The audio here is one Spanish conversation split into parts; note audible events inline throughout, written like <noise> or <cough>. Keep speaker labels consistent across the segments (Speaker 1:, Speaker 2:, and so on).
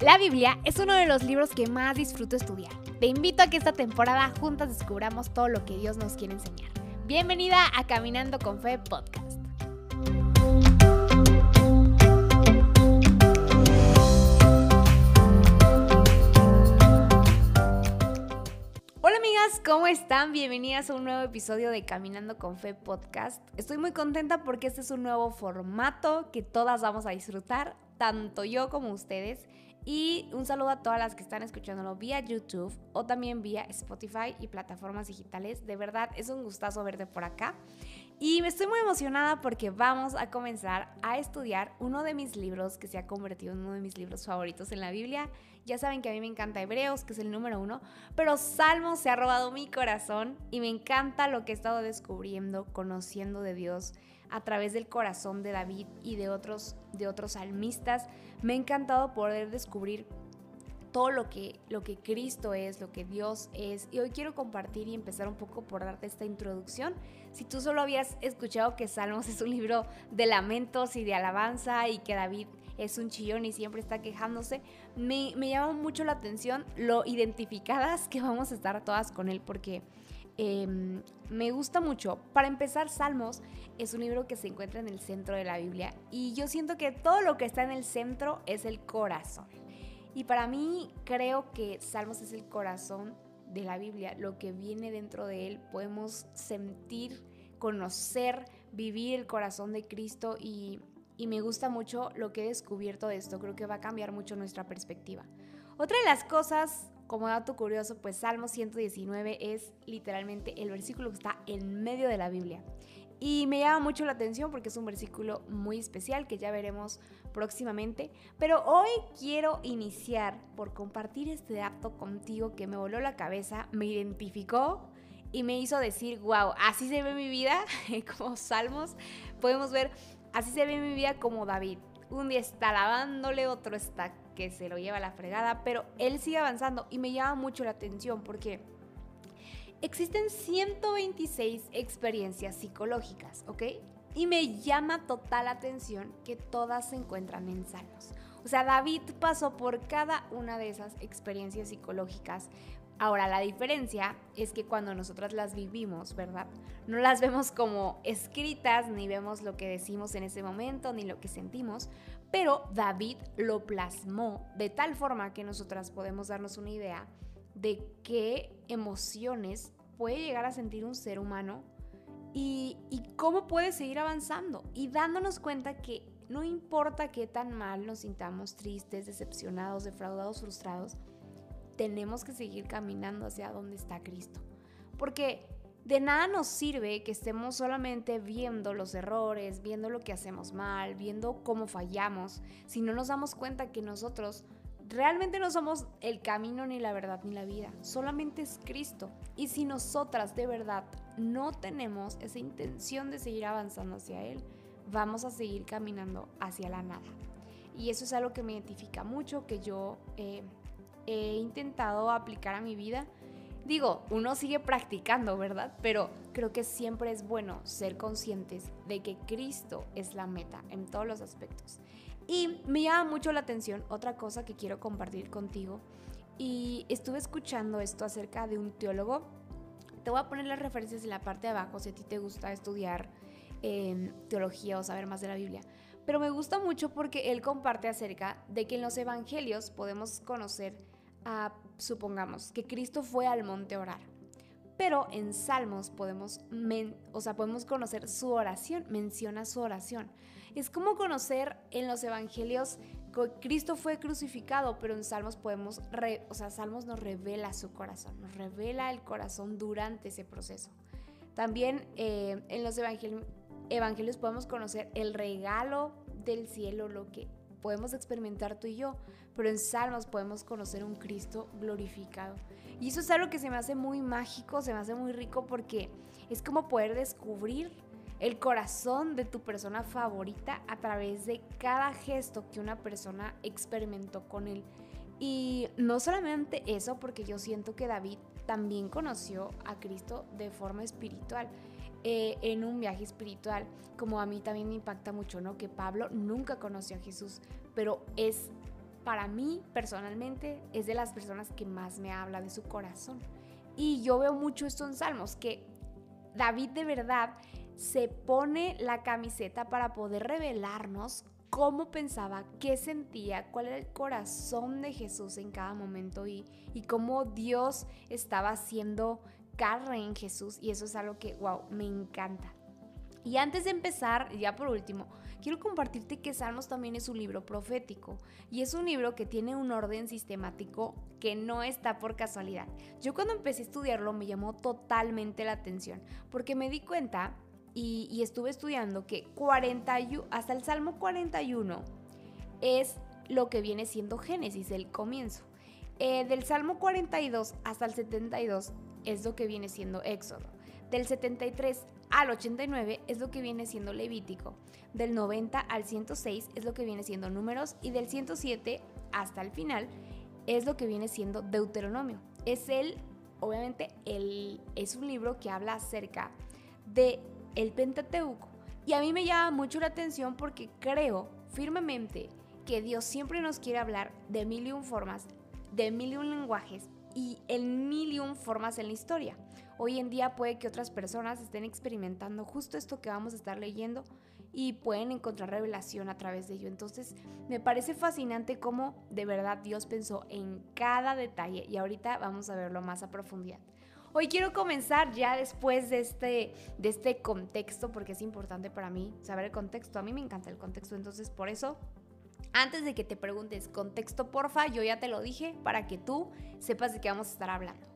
Speaker 1: La Biblia es uno de los libros que más disfruto estudiar. Te invito a que esta temporada juntas descubramos todo lo que Dios nos quiere enseñar. Bienvenida a Caminando con Fe Podcast. Hola amigas, ¿cómo están? Bienvenidas a un nuevo episodio de Caminando con Fe Podcast. Estoy muy contenta porque este es un nuevo formato que todas vamos a disfrutar, tanto yo como ustedes. Y un saludo a todas las que están escuchándolo vía YouTube o también vía Spotify y plataformas digitales. De verdad, es un gustazo verte por acá. Y me estoy muy emocionada porque vamos a comenzar a estudiar uno de mis libros que se ha convertido en uno de mis libros favoritos en la Biblia. Ya saben que a mí me encanta Hebreos, que es el número uno, pero Salmos se ha robado mi corazón y me encanta lo que he estado descubriendo, conociendo de Dios a través del corazón de David y de otros, de otros salmistas. Me ha encantado poder descubrir todo lo que, lo que Cristo es, lo que Dios es. Y hoy quiero compartir y empezar un poco por darte esta introducción. Si tú solo habías escuchado que Salmos <laughs> es un libro de lamentos y de alabanza y que David es un chillón y siempre está quejándose, me, me llama mucho la atención lo identificadas que vamos a estar todas con él porque Em, me gusta mucho. Para empezar, Salmos es un libro que se encuentra en el centro de la Biblia y yo siento que todo lo que está en el centro es el corazón. Y para mí creo que Salmos es el corazón de la Biblia, lo que viene dentro de él. Podemos sentir, conocer, vivir el corazón de Cristo y, y me gusta mucho lo que he descubierto de esto. Creo que va a cambiar mucho nuestra perspectiva. Otra de las cosas como dato curioso, pues Salmo 119 es literalmente el versículo que está en medio de la Biblia. Y me llama mucho la atención porque es un versículo muy especial que ya veremos próximamente. Pero hoy quiero iniciar por compartir este dato contigo que me voló la cabeza, me identificó y me hizo decir, wow, así se ve mi vida, <laughs> como salmos. Podemos ver, así se ve mi vida como David. Un día está lavándole, otro está que se lo lleva a la fregada, pero él sigue avanzando y me llama mucho la atención porque existen 126 experiencias psicológicas, ¿ok? Y me llama total atención que todas se encuentran en Salmos. O sea, David pasó por cada una de esas experiencias psicológicas. Ahora, la diferencia es que cuando nosotras las vivimos, ¿verdad? No las vemos como escritas, ni vemos lo que decimos en ese momento, ni lo que sentimos, pero David lo plasmó de tal forma que nosotras podemos darnos una idea de qué emociones puede llegar a sentir un ser humano y, cómo puede seguir avanzando y dándonos cuenta que no importa qué tan mal nos sintamos tristes, decepcionados, defraudados, frustrados, tenemos que seguir caminando hacia donde está Cristo. Porque de nada nos sirve que estemos solamente viendo los errores, viendo lo que hacemos mal, viendo cómo fallamos, si no nos damos cuenta que nosotros realmente no somos el camino ni la verdad ni la vida, solamente es Cristo. Y si nosotras de verdad no tenemos esa intención de seguir avanzando hacia Él, vamos a seguir caminando hacia la nada. Y eso es algo que me identifica mucho, que yo eh, he intentado aplicar a mi vida Digo, uno sigue practicando, ¿verdad? Pero creo que siempre es bueno ser conscientes de que Cristo es la meta en todos los aspectos. Y me llama mucho la atención otra cosa que quiero compartir contigo. Y estuve escuchando esto acerca de un teólogo. Te voy a poner las referencias en la parte de abajo si a ti te gusta estudiar em, teología o saber más de la Biblia. Pero me gusta mucho porque él comparte acerca de que en los evangelios podemos conocer supongamos, que Cristo fue al monte a orar. Pero en Salmos podemos, o sea, podemos conocer su oración, menciona su oración. Es como conocer en los evangelios que Cristo fue crucificado, pero en Salmos podemos, o sea, Salmos nos revela su corazón, nos revela el corazón durante ese proceso. También eh, en los evangelios podemos conocer el regalo del cielo, lo que podemos experimentar tú y yo, pero en Salmos podemos conocer un Cristo glorificado. Y eso es algo que se me hace muy mágico, se me hace muy rico porque es como poder descubrir el corazón de tu persona favorita a través de cada gesto que una persona experimentó con él. Y no solamente eso, porque yo siento que David también conoció a Cristo de forma espiritual. Eh, en un viaje espiritual, como a mí también me impacta mucho, ¿no? Que Pablo nunca conoció a Jesús, pero es para mí personalmente es de las personas que más me habla de su corazón. Y yo veo mucho esto en Salmos, que David de verdad se pone la camiseta para poder revelarnos cómo pensaba, qué sentía, cuál era el corazón de Jesús en cada momento y, y cómo Dios estaba haciendo carne en Jesús. Y eso es algo que, wow, me encanta. Y antes de empezar, ya por último, quiero compartirte que Salmos también es un libro profético y es un libro que tiene un orden sistemático que no está por casualidad. Yo cuando empecé a estudiarlo me llamó totalmente la atención porque me di cuenta y, estuve estudiando que 40, hasta el Salmo 41 es lo que viene siendo Génesis, el comienzo. Eh, del Salmo 42 hasta el 72 es lo que viene siendo Éxodo. Del 73 al 89 es lo que viene siendo Levítico. Del 90 al 106 es lo que viene siendo Números. Y del 107 hasta el final es lo que viene siendo Deuteronomio. Es el, obviamente, el, es un libro que habla acerca de el Pentateuco. Y a mí me llama mucho la atención porque creo firmemente que Dios siempre nos quiere hablar de mil y un formas, de mil y un lenguajes y en mil y un formas en la historia. Hoy en día puede que otras personas estén experimentando justo esto que vamos a estar leyendo y pueden encontrar revelación a través de ello. Entonces me parece fascinante cómo de verdad Dios pensó en cada detalle y ahorita vamos a verlo más a profundidad. Hoy quiero comenzar ya después de este, de este contexto, porque es importante para mí saber el contexto. A mí me encanta el contexto, entonces por eso antes de que te preguntes contexto, porfa, yo ya te lo dije para que tú sepas de qué vamos a estar hablando.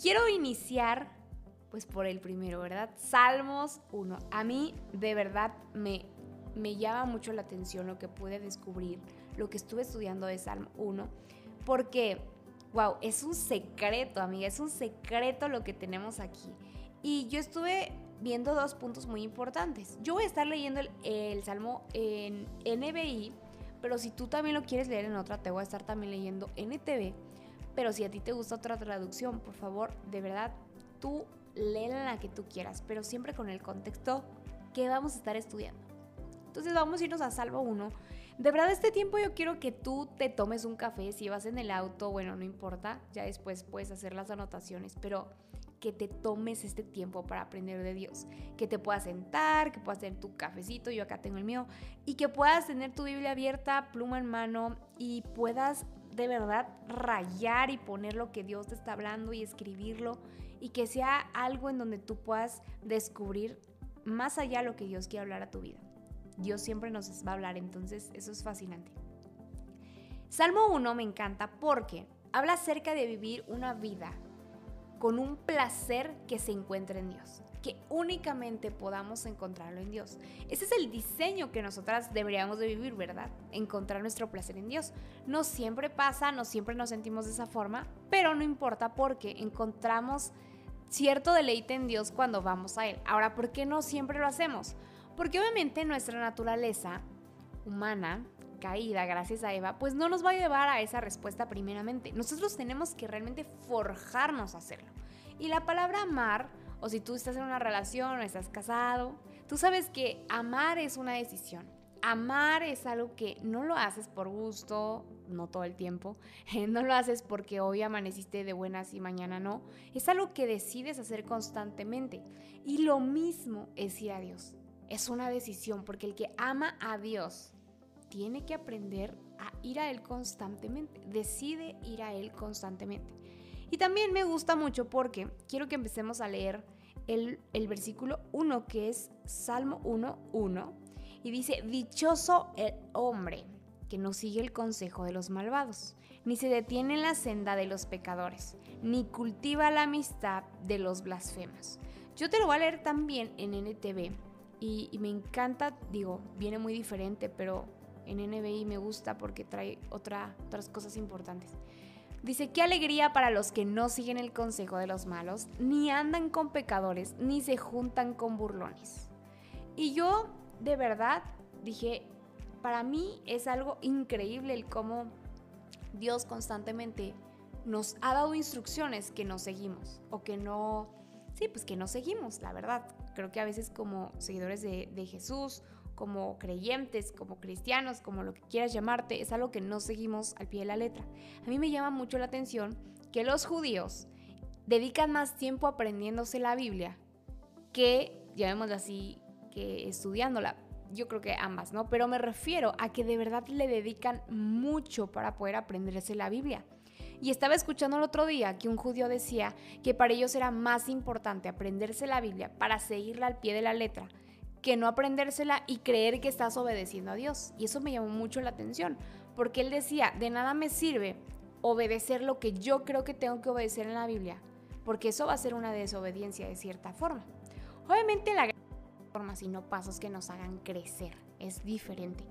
Speaker 1: Quiero iniciar pues por el primero, ¿verdad? Salmos 1. A mí de verdad me, me llama mucho la atención lo que pude descubrir, lo que estuve estudiando de Salmo 1, porque wow, es un secreto, amiga, es un secreto lo que tenemos aquí. Y yo estuve viendo dos puntos muy importantes. Yo voy a estar leyendo el, Salmo en NBI, pero si tú también lo quieres leer en otra, te voy a estar también leyendo NTV. Pero si a ti te gusta otra traducción, por favor, de verdad, tú léela la que tú quieras, pero siempre con el contexto que vamos a estar estudiando. Entonces vamos a irnos a Salmo 1 de verdad, este tiempo yo quiero que tú te tomes un café. Si vas en el auto, bueno, no importa, ya después puedes hacer las anotaciones, pero que te tomes este tiempo para aprender de Dios. Que te puedas sentar, que puedas tener tu cafecito, yo acá tengo el mío, y que puedas tener tu Biblia abierta, pluma en mano, y puedas de verdad rayar y poner lo que Dios te está hablando y escribirlo, y que sea algo en donde tú puedas descubrir más allá lo que Dios quiere hablar a tu vida. Dios siempre nos va a hablar, entonces eso es fascinante. Salmo 1 me encanta porque habla acerca de vivir una vida con un placer que se encuentre en Dios, que únicamente podamos encontrarlo en Dios. Ese es el diseño que nosotras deberíamos de vivir, ¿verdad? Encontrar nuestro placer en Dios. No siempre pasa, no siempre nos sentimos de esa forma, pero no importa porque encontramos cierto deleite en Dios cuando vamos a Él. Ahora, ¿por qué no siempre lo hacemos? Porque obviamente nuestra naturaleza humana, caída gracias a Eva, pues no nos va a llevar a esa respuesta primeramente. Nosotros tenemos que realmente forjarnos a hacerlo. Y la palabra amar, o si tú estás en una relación o estás casado, tú sabes que amar es una decisión. Amar es algo que no lo haces por gusto, no todo el tiempo, <laughs> no lo haces porque hoy amaneciste de buenas y mañana no, es algo que decides hacer constantemente. Y lo mismo es ir a Dios es una decisión, porque el que ama a Dios tiene que aprender a ir a Él constantemente, decide ir a Él constantemente. Y también me gusta mucho porque quiero que empecemos a leer el, versículo 1, que es Salmo 1, 1, y dice, dichoso el hombre que no sigue el consejo de los malvados, ni se detiene en la senda de los pecadores, ni cultiva la amistad de los blasfemas. Yo te lo voy a leer también en NTV y, me encanta, digo, viene muy diferente, pero en NBI me gusta porque trae otra, otras cosas importantes. Dice, qué alegría para los que no siguen el consejo de los malos, ni andan con pecadores, ni se juntan con burlones. Y yo, de verdad, dije, para mí es algo increíble el cómo Dios constantemente nos ha dado instrucciones que no seguimos o que no, sí, pues que no seguimos, la verdad. Creo que a veces como seguidores de, Jesús como creyentes, como cristianos, como lo que quieras llamarte, es algo que no seguimos al pie de la letra. A mí me llama mucho la atención que los judíos dedican más tiempo aprendiéndose la Biblia que, llamémoslo así, que estudiándola. Yo creo que ambas, ¿no? Pero me refiero a que de verdad le dedican mucho para poder aprenderse la Biblia. Y estaba escuchando el otro día que un judío decía que para ellos era más importante aprenderse la Biblia para seguirla al pie de la letra que no aprendérsela y creer que estás obedeciendo a Dios. Y eso me llamó mucho la atención, porque él decía, de nada me sirve obedecer lo que yo creo que tengo que obedecer en la Biblia, porque eso va a ser una desobediencia de cierta forma. Obviamente la forma, sino pasos que nos hagan crecer, es diferente.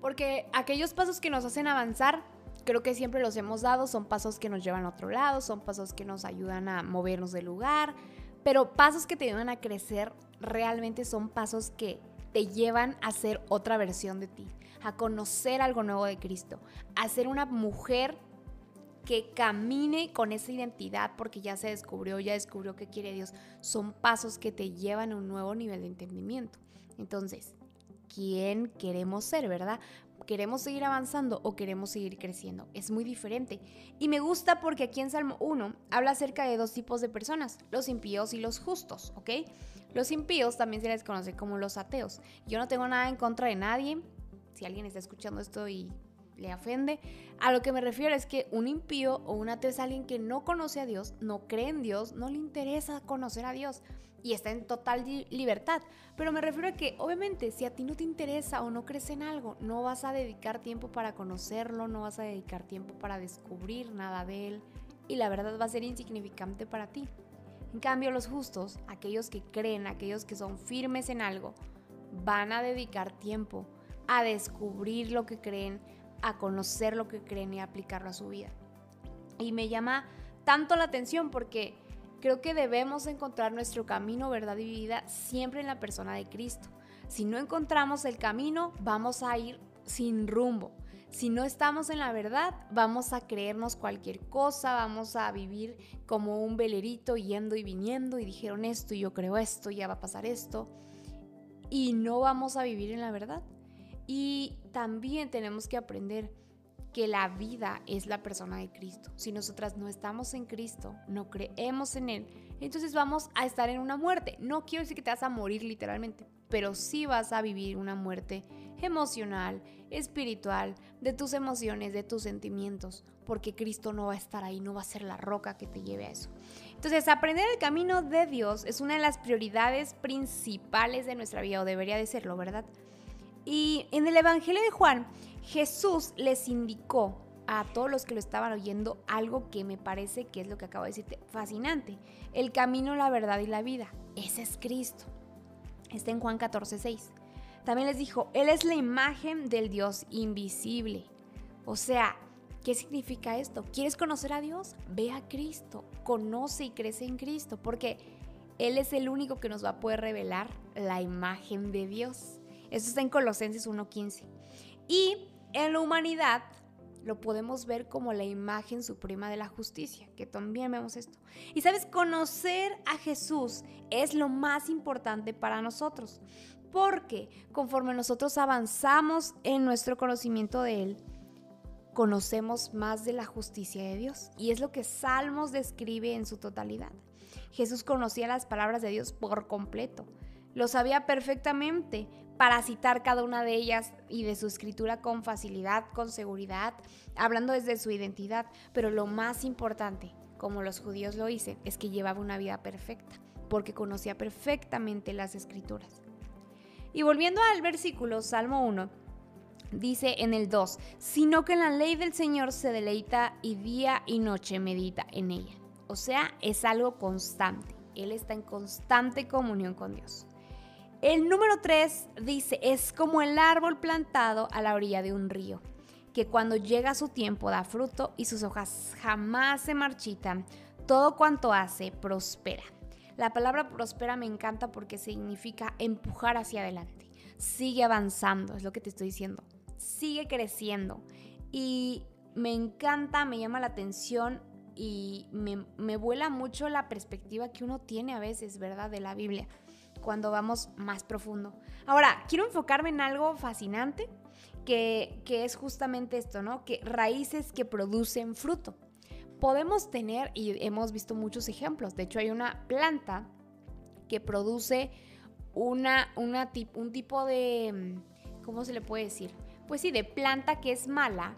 Speaker 1: Porque aquellos pasos que nos hacen avanzar, creo que siempre los hemos dado, son pasos que nos llevan a otro lado, son pasos que nos ayudan a movernos del lugar, pero pasos que te ayudan a crecer realmente son pasos que te llevan a ser otra versión de ti, a conocer algo nuevo de Cristo, a ser una mujer que camine con esa identidad porque ya se descubrió, ya descubrió qué quiere Dios. Son pasos que te llevan a un nuevo nivel de entendimiento. Entonces, ¿quién queremos ser, verdad? ¿Queremos seguir avanzando o queremos seguir creciendo? Es muy diferente. Y me gusta porque aquí en Salmo 1 habla acerca de dos tipos de personas, los impíos y los justos, ¿ok? Los impíos también se les conoce como los ateos. Yo no tengo nada en contra de nadie. Si alguien está escuchando esto y le ofende, a lo que me refiero es que un impío o un ateo es alguien que no conoce a Dios, no cree en Dios, no le interesa conocer a Dios y está en total libertad. Pero me refiero a que obviamente si a ti no te interesa o no crees en algo, no vas a dedicar tiempo para conocerlo, no vas a dedicar tiempo para descubrir nada de él y la verdad va a ser insignificante para ti. En cambio, los justos, aquellos que creen, aquellos que son firmes en algo, van a dedicar tiempo a descubrir lo que creen, a conocer lo que creen y aplicarlo a su vida. Y me llama tanto la atención porque Creo que debemos encontrar nuestro camino, verdad y vida siempre en la persona de Cristo. Si no encontramos el camino, vamos a ir sin rumbo. Si no estamos en la verdad, vamos a creernos cualquier cosa, vamos a vivir como un velerito yendo y viniendo y dijeron esto y yo creo esto, ya va a pasar esto. Y no vamos a vivir en la verdad. Y también tenemos que aprender que la vida es la persona de Cristo. Si nosotras no estamos en Cristo, no creemos en Él, entonces vamos a estar en una muerte. No quiero decir que te vas a morir literalmente, pero sí vas a vivir una muerte emocional, espiritual, de tus emociones, de tus sentimientos, porque Cristo no va a estar ahí, no va a ser la roca que te lleve a eso. Entonces, aprender el camino de Dios es una de las prioridades principales de nuestra vida, o debería de serlo, ¿verdad? Y en el Evangelio de Juan, Jesús les indicó a todos los que lo estaban oyendo algo que me parece que es lo que acabo de decirte, fascinante. El camino, la verdad y la vida. Ese es Cristo. Está en Juan 14, 6. También les dijo, Él es la imagen del Dios invisible. O sea, ¿qué significa esto? ¿Quieres conocer a Dios? Ve a Cristo, conoce y crece en Cristo, porque Él es el único que nos va a poder revelar la imagen de Dios. Eso está en Colosenses 1.15. Y en la humanidad lo podemos ver como la imagen suprema de la justicia, que también vemos esto. Y sabes, conocer a Jesús es lo más importante para nosotros, porque conforme nosotros avanzamos en nuestro conocimiento de Él, conocemos más de la justicia de Dios. Y es lo que Salmos describe en su totalidad. Jesús conocía las palabras de Dios por completo. Lo sabía perfectamente para citar cada una de ellas y de su escritura con facilidad, con seguridad, hablando desde su identidad. Pero lo más importante, como los judíos lo dicen, es que llevaba una vida perfecta, porque conocía perfectamente las escrituras. Y volviendo al versículo, Salmo 1, dice en el 2, sino que en la ley del Señor se deleita y día y noche medita en ella. O sea, es algo constante. Él está en constante comunión con Dios. El número 3 dice, es como el árbol plantado a la orilla de un río, que cuando llega su tiempo da fruto y sus hojas jamás se marchitan, todo cuanto hace prospera. La palabra prospera me encanta porque significa empujar hacia adelante. Sigue avanzando, es lo que te estoy diciendo. Sigue creciendo. Y me encanta, me llama la atención y me, me vuela mucho la perspectiva que uno tiene a veces, ¿verdad? De la Biblia cuando vamos más profundo. Ahora, quiero enfocarme en algo fascinante que, que es justamente esto, ¿no? Que raíces que producen fruto. Podemos tener, y hemos visto muchos ejemplos, de hecho hay una planta que produce una, una un tipo de, ¿cómo se le puede decir? Pues sí, de planta que es mala,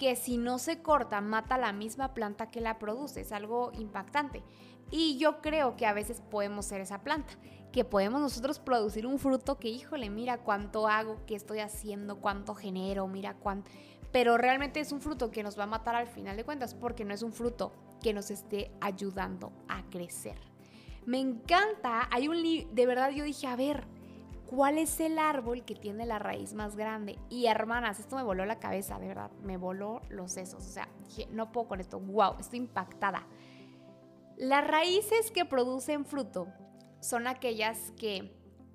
Speaker 1: que si no se corta mata la misma planta que la produce. Es algo impactante. Y yo creo que a veces podemos ser esa planta, que podemos nosotros producir un fruto que, híjole, mira cuánto hago, qué estoy haciendo, cuánto genero, mira cuánto... Pero realmente es un fruto que nos va a matar al final de cuentas porque no es un fruto que nos esté ayudando a crecer. Me encanta, hay un libro, de verdad yo dije, a ver, ¿cuál es el árbol que tiene la raíz más grande? Y hermanas, esto me voló la cabeza, de verdad, me voló los sesos, o sea, dije, no puedo con esto, wow, estoy impactada. Las raíces que producen fruto son aquellas que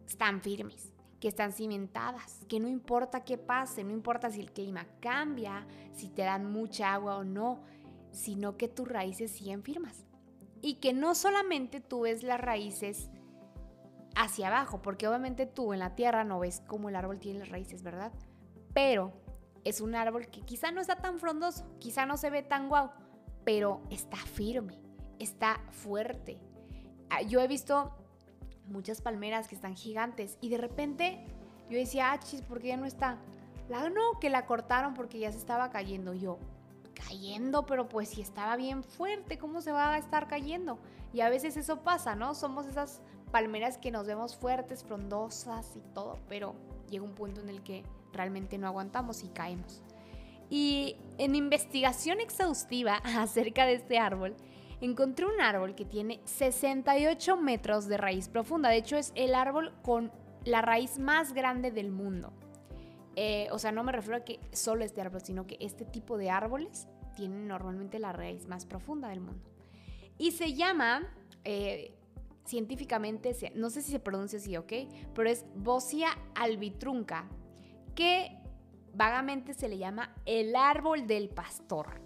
Speaker 1: están firmes, que están cimentadas, que no importa qué pase, no importa si el clima cambia, si te dan mucha agua o no, sino que tus raíces siguen firmes y que no solamente tú ves las raíces hacia abajo, porque obviamente tú en la tierra no ves cómo el árbol tiene las raíces, ¿verdad? Pero es un árbol que quizá no está tan frondoso, quizá no se ve tan guau, pero está firme, está fuerte. Ah, yo he visto muchas palmeras que están gigantes y de repente yo decía, ah, chis, ¿por qué ya no está? La no, que la cortaron porque ya se estaba cayendo. Yo, cayendo, pero pues si estaba bien fuerte, ¿cómo se va a estar cayendo? Y a veces eso pasa, ¿no? Somos esas palmeras que nos vemos fuertes, frondosas y todo, pero llega un punto en el que realmente no aguantamos y caemos. Y en investigación exhaustiva <laughs> acerca de este árbol, encontré un árbol que tiene 68 metros de raíz profunda. De hecho, es el árbol con la raíz más grande del mundo. Eh, o sea, no me refiero a que solo este árbol, sino que este tipo de árboles tienen normalmente la raíz más profunda del mundo. Y se llama, eh, científicamente, no sé si se pronuncia así, ¿ok? Pero es Bosia albitrunca, que vagamente se le llama el árbol del pastor.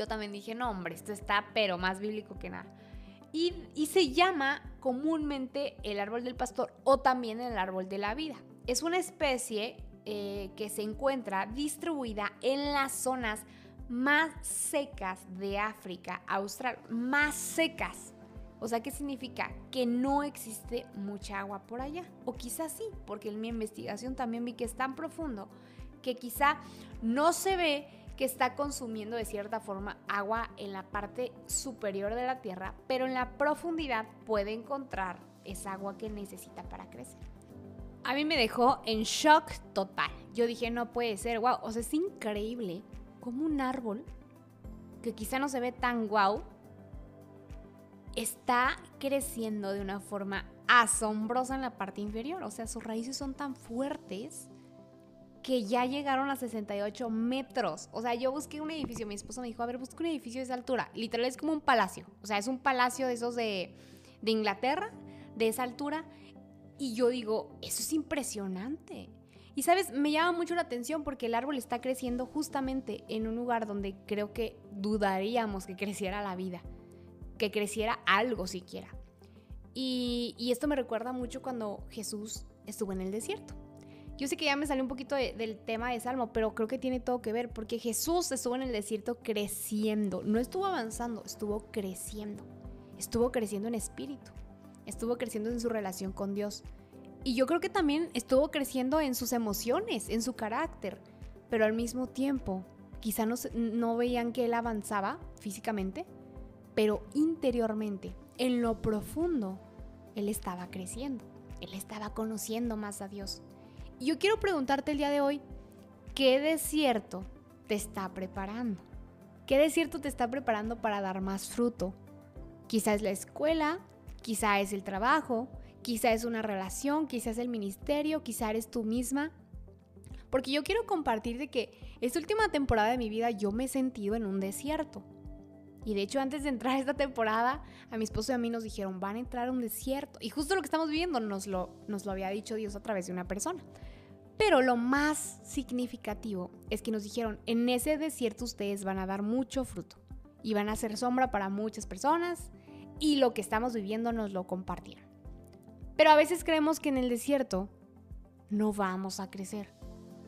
Speaker 1: Yo también dije, no, hombre, esto está pero más bíblico que nada. Y, y se llama comúnmente el árbol del pastor o también el árbol de la vida. Es una especie eh, que se encuentra distribuida en las zonas más secas de África Austral, más secas. O sea, ¿qué significa? Que no existe mucha agua por allá. O quizás sí, porque en mi investigación también vi que es tan profundo que quizá no se ve que está consumiendo de cierta forma agua en la parte superior de la Tierra, pero en la profundidad puede encontrar esa agua que necesita para crecer a mí me dejó en shock total. Yo dije, no puede ser, wow, o sea, es increíble como un árbol que quizá no se ve tan guau, está creciendo de una forma asombrosa en la parte inferior. O sea, sus raíces son tan fuertes que ya llegaron a 68 metros. O sea, yo busqué un edificio, mi esposo me dijo, a ver, busca un edificio de esa altura. Literal es como un palacio. O sea, es un palacio de esos de, de Inglaterra, de esa altura. Y yo digo, eso es impresionante. Y sabes, me llama mucho la atención porque el árbol está creciendo justamente en un lugar donde creo que dudaríamos que creciera la vida, que creciera algo siquiera. Y, esto me recuerda mucho cuando Jesús estuvo en el desierto. Yo sé que ya me salió un poquito del tema de Salmo, pero creo que tiene todo que ver porque Jesús estuvo en el desierto creciendo, no estuvo avanzando, estuvo creciendo, estuvo creciendo en espíritu. Estuvo creciendo en su relación con Dios. Y yo creo que también estuvo creciendo en sus emociones, en su carácter, pero al mismo tiempo quizá no, no veían que él avanzaba físicamente, pero interiormente, en lo profundo, él estaba creciendo, él estaba conociendo más a Dios. Yo quiero preguntarte el día de hoy, ¿qué desierto te está preparando? ¿Qué desierto te está preparando para dar más fruto? Quizás es la escuela, Quizá es el trabajo, quizá es una relación, quizá es el ministerio, quizá eres tú misma. Porque yo quiero compartir de que esta última temporada de mi vida yo me he sentido en un desierto. Y de hecho antes de entrar esta temporada, a mi esposo y a mí nos dijeron, van a entrar a un desierto. Y justo lo que estamos viviendo nos lo, nos lo había dicho Dios a través de una persona. Pero lo más significativo es que nos dijeron, en ese desierto ustedes van a dar mucho fruto y van a ser sombra para muchas personas y lo que estamos viviendo nos lo compartieron. Pero a veces creemos que en el desierto no vamos a crecer.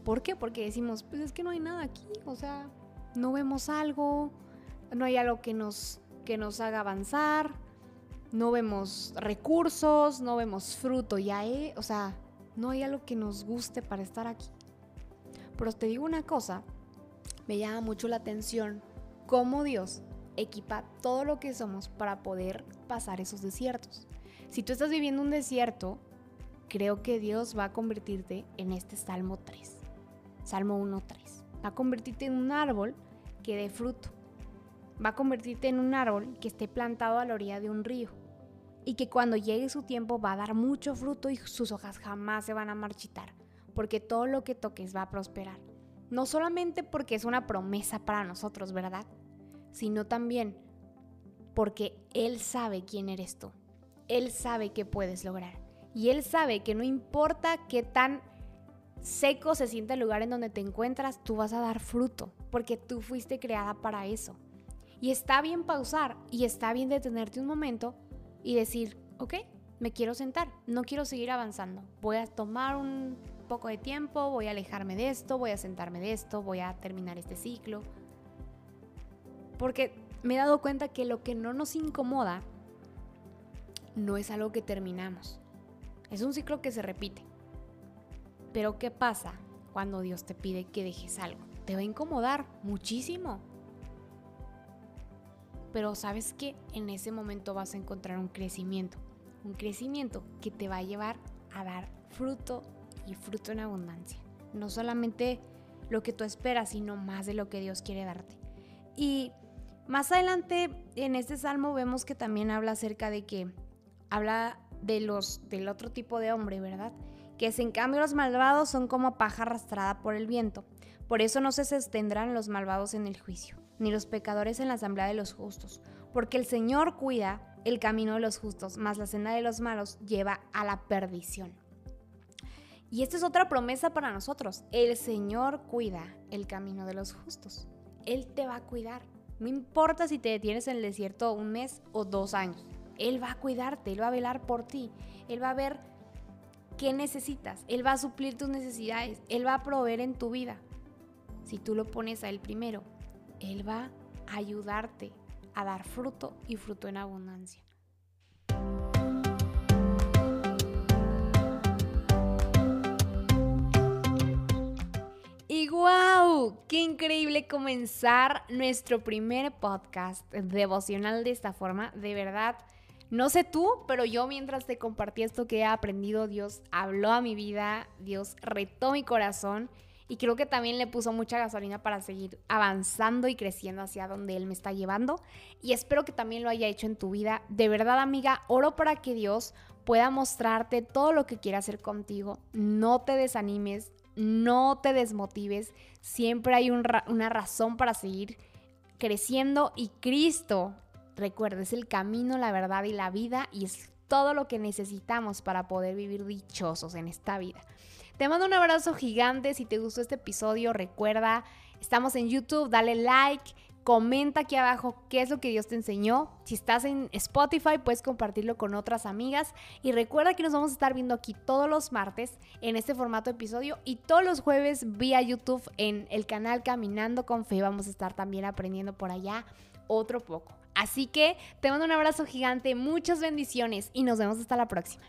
Speaker 1: ¿Por qué? Porque decimos, pues es que no hay nada aquí, o sea, no vemos algo, no hay algo que nos, que nos haga avanzar, no vemos recursos, no vemos fruto, ya, eh, o sea, no hay algo que nos guste para estar aquí. Pero te digo una cosa, me llama mucho la atención cómo Dios equipa todo lo que somos para poder pasar esos desiertos. Si tú estás viviendo un desierto, creo que Dios va a convertirte en este Salmo 3. Salmo 1.3. Va a convertirte en un árbol que dé fruto. Va a convertirte en un árbol que esté plantado a la orilla de un río. Y que cuando llegue su tiempo va a dar mucho fruto y sus hojas jamás se van a marchitar. Porque todo lo que toques va a prosperar. No solamente porque es una promesa para nosotros, ¿verdad? Sino también porque Él sabe quién eres tú. Él sabe qué puedes lograr. Y Él sabe que no importa qué tan seco se siente el lugar en donde te encuentras, tú vas a dar fruto, porque tú fuiste creada para eso. Y está bien pausar y está bien detenerte un momento y decir, ok, me quiero sentar, no quiero seguir avanzando, voy a tomar un poco de tiempo, voy a alejarme de esto, voy a sentarme de esto, voy a terminar este ciclo. Porque me he dado cuenta que lo que no nos incomoda no es algo que terminamos. Es un ciclo que se repite. Pero ¿qué pasa cuando Dios te pide que dejes algo? Te va a incomodar muchísimo. Pero sabes que en ese momento vas a encontrar un crecimiento. Un crecimiento que te va a llevar a dar fruto y fruto en abundancia. No solamente lo que tú esperas, sino más de lo que Dios quiere darte. Y más adelante en este salmo vemos que también habla acerca de que habla de los del otro tipo de hombre, ¿verdad? Que en cambio los malvados son como paja arrastrada por el viento. Por eso no se sostendrán los malvados en el juicio, ni los pecadores en la asamblea de los justos, porque el Señor cuida el camino de los justos, mas la senda de los malos lleva a la perdición. Y esta es otra promesa para nosotros. El Señor cuida el camino de los justos. Él te va a cuidar. No importa si te detienes en el desierto un mes o dos años. Él va a cuidarte, Él va a velar por ti. Él va a ver qué necesitas. Él va a suplir tus necesidades. Él va a proveer en tu vida. Si tú lo pones a Él primero, Él va a ayudarte a dar fruto y fruto en abundancia. Y wow, qué increíble comenzar nuestro primer podcast devocional de esta forma. De verdad, no sé tú, pero yo mientras te compartí esto que he aprendido, Dios habló a mi vida, Dios retó mi corazón y creo que también le puso mucha gasolina para seguir avanzando y creciendo hacia donde Él me está llevando. Y espero que también lo haya hecho en tu vida. De verdad, amiga, oro para que Dios pueda mostrarte todo lo que quiere hacer contigo. No te desanimes, no te desmotives. Siempre hay una razón para seguir creciendo y Cristo Recuerda, es el camino, la verdad y la vida y es todo lo que necesitamos para poder vivir dichosos en esta vida. Te mando un abrazo gigante. Si te gustó este episodio, recuerda, estamos en YouTube, dale like, comenta aquí abajo qué es lo que Dios te enseñó. Si estás en Spotify, puedes compartirlo con otras amigas. Y recuerda que nos vamos a estar viendo aquí todos los martes en este formato de episodio y todos los jueves vía YouTube en el canal Caminando con Fe. Vamos a estar también aprendiendo por allá otro poco. Así que te mando un abrazo gigante, muchas bendiciones y nos vemos hasta la próxima.